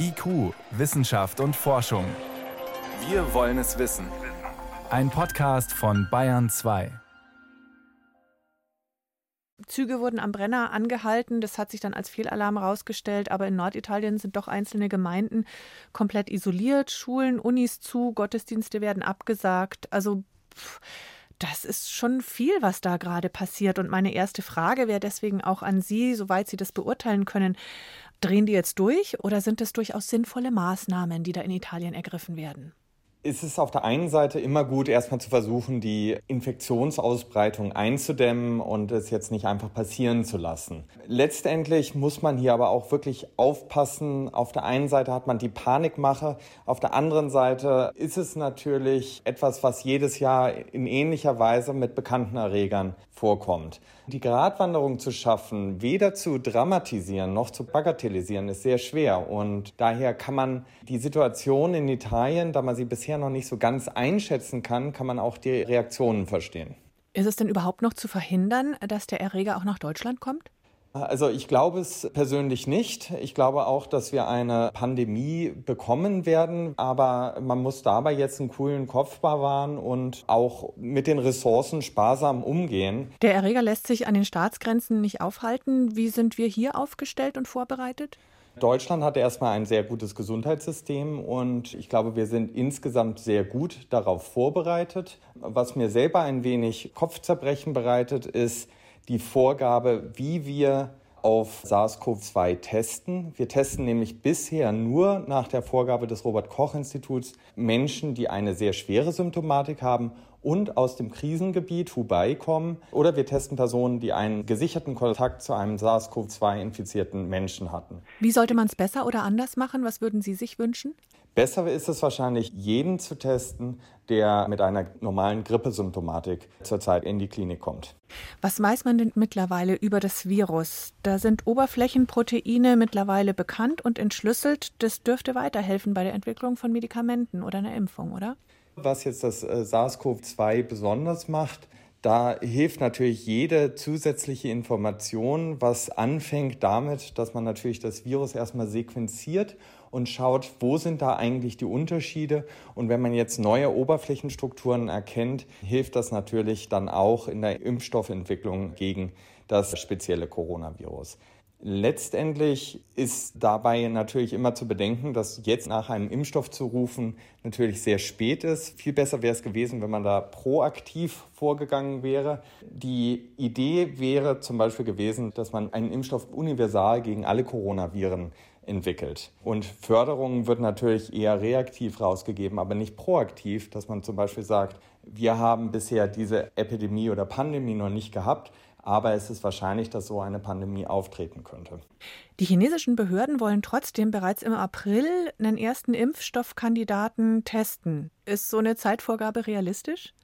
IQ, Wissenschaft und Forschung. Wir wollen es wissen. Ein Podcast von Bayern 2. Züge wurden am Brenner angehalten. Das hat sich dann als Fehlalarm herausgestellt. Aber in Norditalien sind doch einzelne Gemeinden komplett isoliert. Schulen, Unis zu, Gottesdienste werden abgesagt. Also. Pff das ist schon viel, was da gerade passiert. Und meine erste Frage wäre deswegen auch an Sie, soweit Sie das beurteilen können. Drehen die jetzt durch oder sind es durchaus sinnvolle Maßnahmen, die da in Italien ergriffen werden? Ist es auf der einen Seite immer gut, erstmal zu versuchen, die Infektionsausbreitung einzudämmen und es jetzt nicht einfach passieren zu lassen. Letztendlich muss man hier aber auch wirklich aufpassen. Auf der einen Seite hat man die Panikmache, auf der anderen Seite ist es natürlich etwas, was jedes Jahr in ähnlicher Weise mit bekannten Erregern vorkommt. Die Gratwanderung zu schaffen, weder zu dramatisieren noch zu bagatellisieren, ist sehr schwer. Und daher kann man die Situation in Italien, da man sie bisher noch nicht so ganz einschätzen kann, kann man auch die Reaktionen verstehen. Ist es denn überhaupt noch zu verhindern, dass der Erreger auch nach Deutschland kommt? Also ich glaube es persönlich nicht. Ich glaube auch, dass wir eine Pandemie bekommen werden, aber man muss dabei jetzt einen coolen Kopf bewahren und auch mit den Ressourcen sparsam umgehen. Der Erreger lässt sich an den Staatsgrenzen nicht aufhalten. Wie sind wir hier aufgestellt und vorbereitet? Deutschland hat erstmal ein sehr gutes Gesundheitssystem und ich glaube, wir sind insgesamt sehr gut darauf vorbereitet. Was mir selber ein wenig Kopfzerbrechen bereitet, ist, die Vorgabe, wie wir auf SARS-CoV-2 testen. Wir testen nämlich bisher nur nach der Vorgabe des Robert Koch Instituts Menschen, die eine sehr schwere Symptomatik haben und aus dem Krisengebiet Hubei kommen. Oder wir testen Personen, die einen gesicherten Kontakt zu einem SARS-CoV-2-infizierten Menschen hatten. Wie sollte man es besser oder anders machen? Was würden Sie sich wünschen? Besser ist es wahrscheinlich, jeden zu testen, der mit einer normalen Grippesymptomatik zurzeit in die Klinik kommt. Was weiß man denn mittlerweile über das Virus? Da sind Oberflächenproteine mittlerweile bekannt und entschlüsselt. Das dürfte weiterhelfen bei der Entwicklung von Medikamenten oder einer Impfung, oder? Was jetzt das äh, SARS-CoV-2 besonders macht, da hilft natürlich jede zusätzliche Information, was anfängt damit, dass man natürlich das Virus erstmal sequenziert und schaut, wo sind da eigentlich die Unterschiede. Und wenn man jetzt neue Oberflächenstrukturen erkennt, hilft das natürlich dann auch in der Impfstoffentwicklung gegen das spezielle Coronavirus. Letztendlich ist dabei natürlich immer zu bedenken, dass jetzt nach einem Impfstoff zu rufen natürlich sehr spät ist. Viel besser wäre es gewesen, wenn man da proaktiv vorgegangen wäre. Die Idee wäre zum Beispiel gewesen, dass man einen Impfstoff universal gegen alle Coronaviren entwickelt. Und Förderung wird natürlich eher reaktiv rausgegeben, aber nicht proaktiv, dass man zum Beispiel sagt, wir haben bisher diese Epidemie oder Pandemie noch nicht gehabt, aber es ist wahrscheinlich, dass so eine Pandemie auftreten könnte. Die chinesischen Behörden wollen trotzdem bereits im April einen ersten Impfstoffkandidaten testen. Ist so eine Zeitvorgabe realistisch?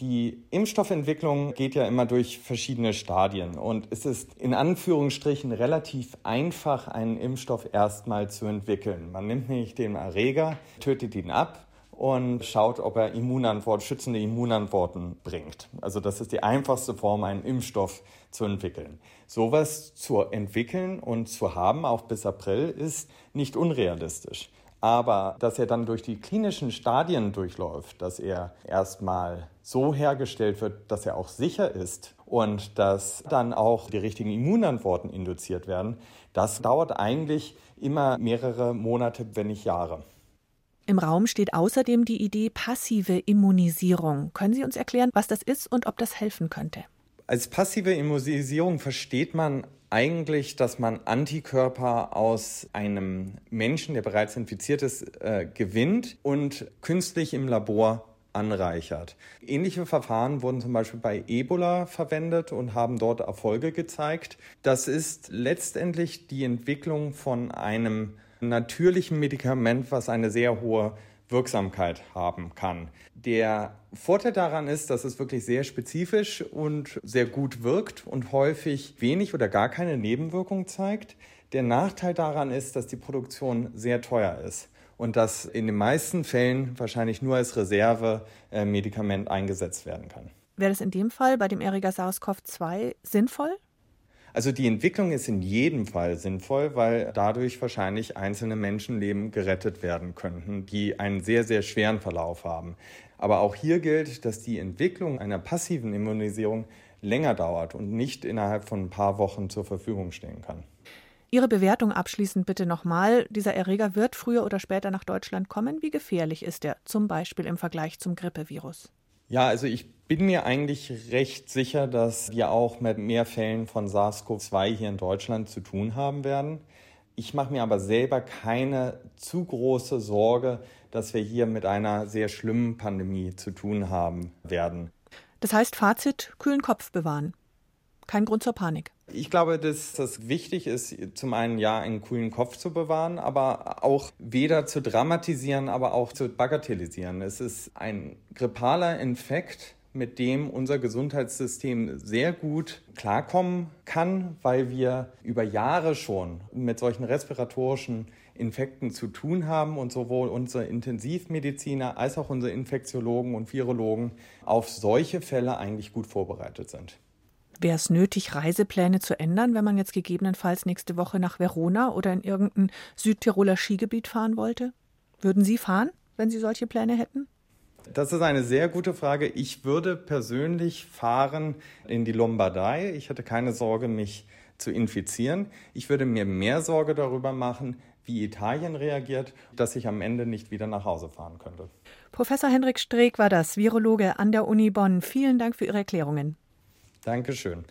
Die Impfstoffentwicklung geht ja immer durch verschiedene Stadien und es ist in Anführungsstrichen relativ einfach, einen Impfstoff erstmal zu entwickeln. Man nimmt nämlich den Erreger, tötet ihn ab und schaut, ob er Immunantwort, schützende Immunantworten bringt. Also das ist die einfachste Form, einen Impfstoff zu entwickeln. Sowas zu entwickeln und zu haben, auch bis April, ist nicht unrealistisch. Aber dass er dann durch die klinischen Stadien durchläuft, dass er erstmal so hergestellt wird, dass er auch sicher ist und dass dann auch die richtigen Immunantworten induziert werden, das dauert eigentlich immer mehrere Monate, wenn nicht Jahre. Im Raum steht außerdem die Idee passive Immunisierung. Können Sie uns erklären, was das ist und ob das helfen könnte? Als passive Immunisierung versteht man eigentlich, dass man Antikörper aus einem Menschen, der bereits infiziert ist, äh, gewinnt und künstlich im Labor anreichert. Ähnliche Verfahren wurden zum Beispiel bei Ebola verwendet und haben dort Erfolge gezeigt. Das ist letztendlich die Entwicklung von einem natürlichen Medikament, was eine sehr hohe Wirksamkeit haben kann. Der Vorteil daran ist, dass es wirklich sehr spezifisch und sehr gut wirkt und häufig wenig oder gar keine Nebenwirkung zeigt. Der Nachteil daran ist, dass die Produktion sehr teuer ist und dass in den meisten Fällen wahrscheinlich nur als Reservemedikament eingesetzt werden kann. Wäre das in dem Fall bei dem Erreger SARS-CoV-2 sinnvoll? Also die Entwicklung ist in jedem Fall sinnvoll, weil dadurch wahrscheinlich einzelne Menschenleben gerettet werden könnten, die einen sehr, sehr schweren Verlauf haben. Aber auch hier gilt, dass die Entwicklung einer passiven Immunisierung länger dauert und nicht innerhalb von ein paar Wochen zur Verfügung stehen kann. Ihre Bewertung abschließend bitte nochmal. Dieser Erreger wird früher oder später nach Deutschland kommen. Wie gefährlich ist er zum Beispiel im Vergleich zum Grippevirus? Ja, also ich bin mir eigentlich recht sicher, dass wir auch mit mehr Fällen von SARS-CoV-2 hier in Deutschland zu tun haben werden. Ich mache mir aber selber keine zu große Sorge, dass wir hier mit einer sehr schlimmen Pandemie zu tun haben werden. Das heißt, Fazit, kühlen Kopf bewahren. Kein Grund zur Panik. Ich glaube, dass das wichtig ist, zum einen ja einen coolen Kopf zu bewahren, aber auch weder zu dramatisieren, aber auch zu bagatellisieren. Es ist ein grippaler Infekt, mit dem unser Gesundheitssystem sehr gut klarkommen kann, weil wir über Jahre schon mit solchen respiratorischen Infekten zu tun haben und sowohl unsere Intensivmediziner als auch unsere Infektiologen und Virologen auf solche Fälle eigentlich gut vorbereitet sind. Wäre es nötig, Reisepläne zu ändern, wenn man jetzt gegebenenfalls nächste Woche nach Verona oder in irgendein Südtiroler Skigebiet fahren wollte? Würden Sie fahren, wenn Sie solche Pläne hätten? Das ist eine sehr gute Frage. Ich würde persönlich fahren in die Lombardei. Ich hätte keine Sorge, mich zu infizieren. Ich würde mir mehr Sorge darüber machen, wie Italien reagiert, dass ich am Ende nicht wieder nach Hause fahren könnte. Professor Hendrik Streeck war das, Virologe an der Uni Bonn. Vielen Dank für Ihre Erklärungen. Dankeschön.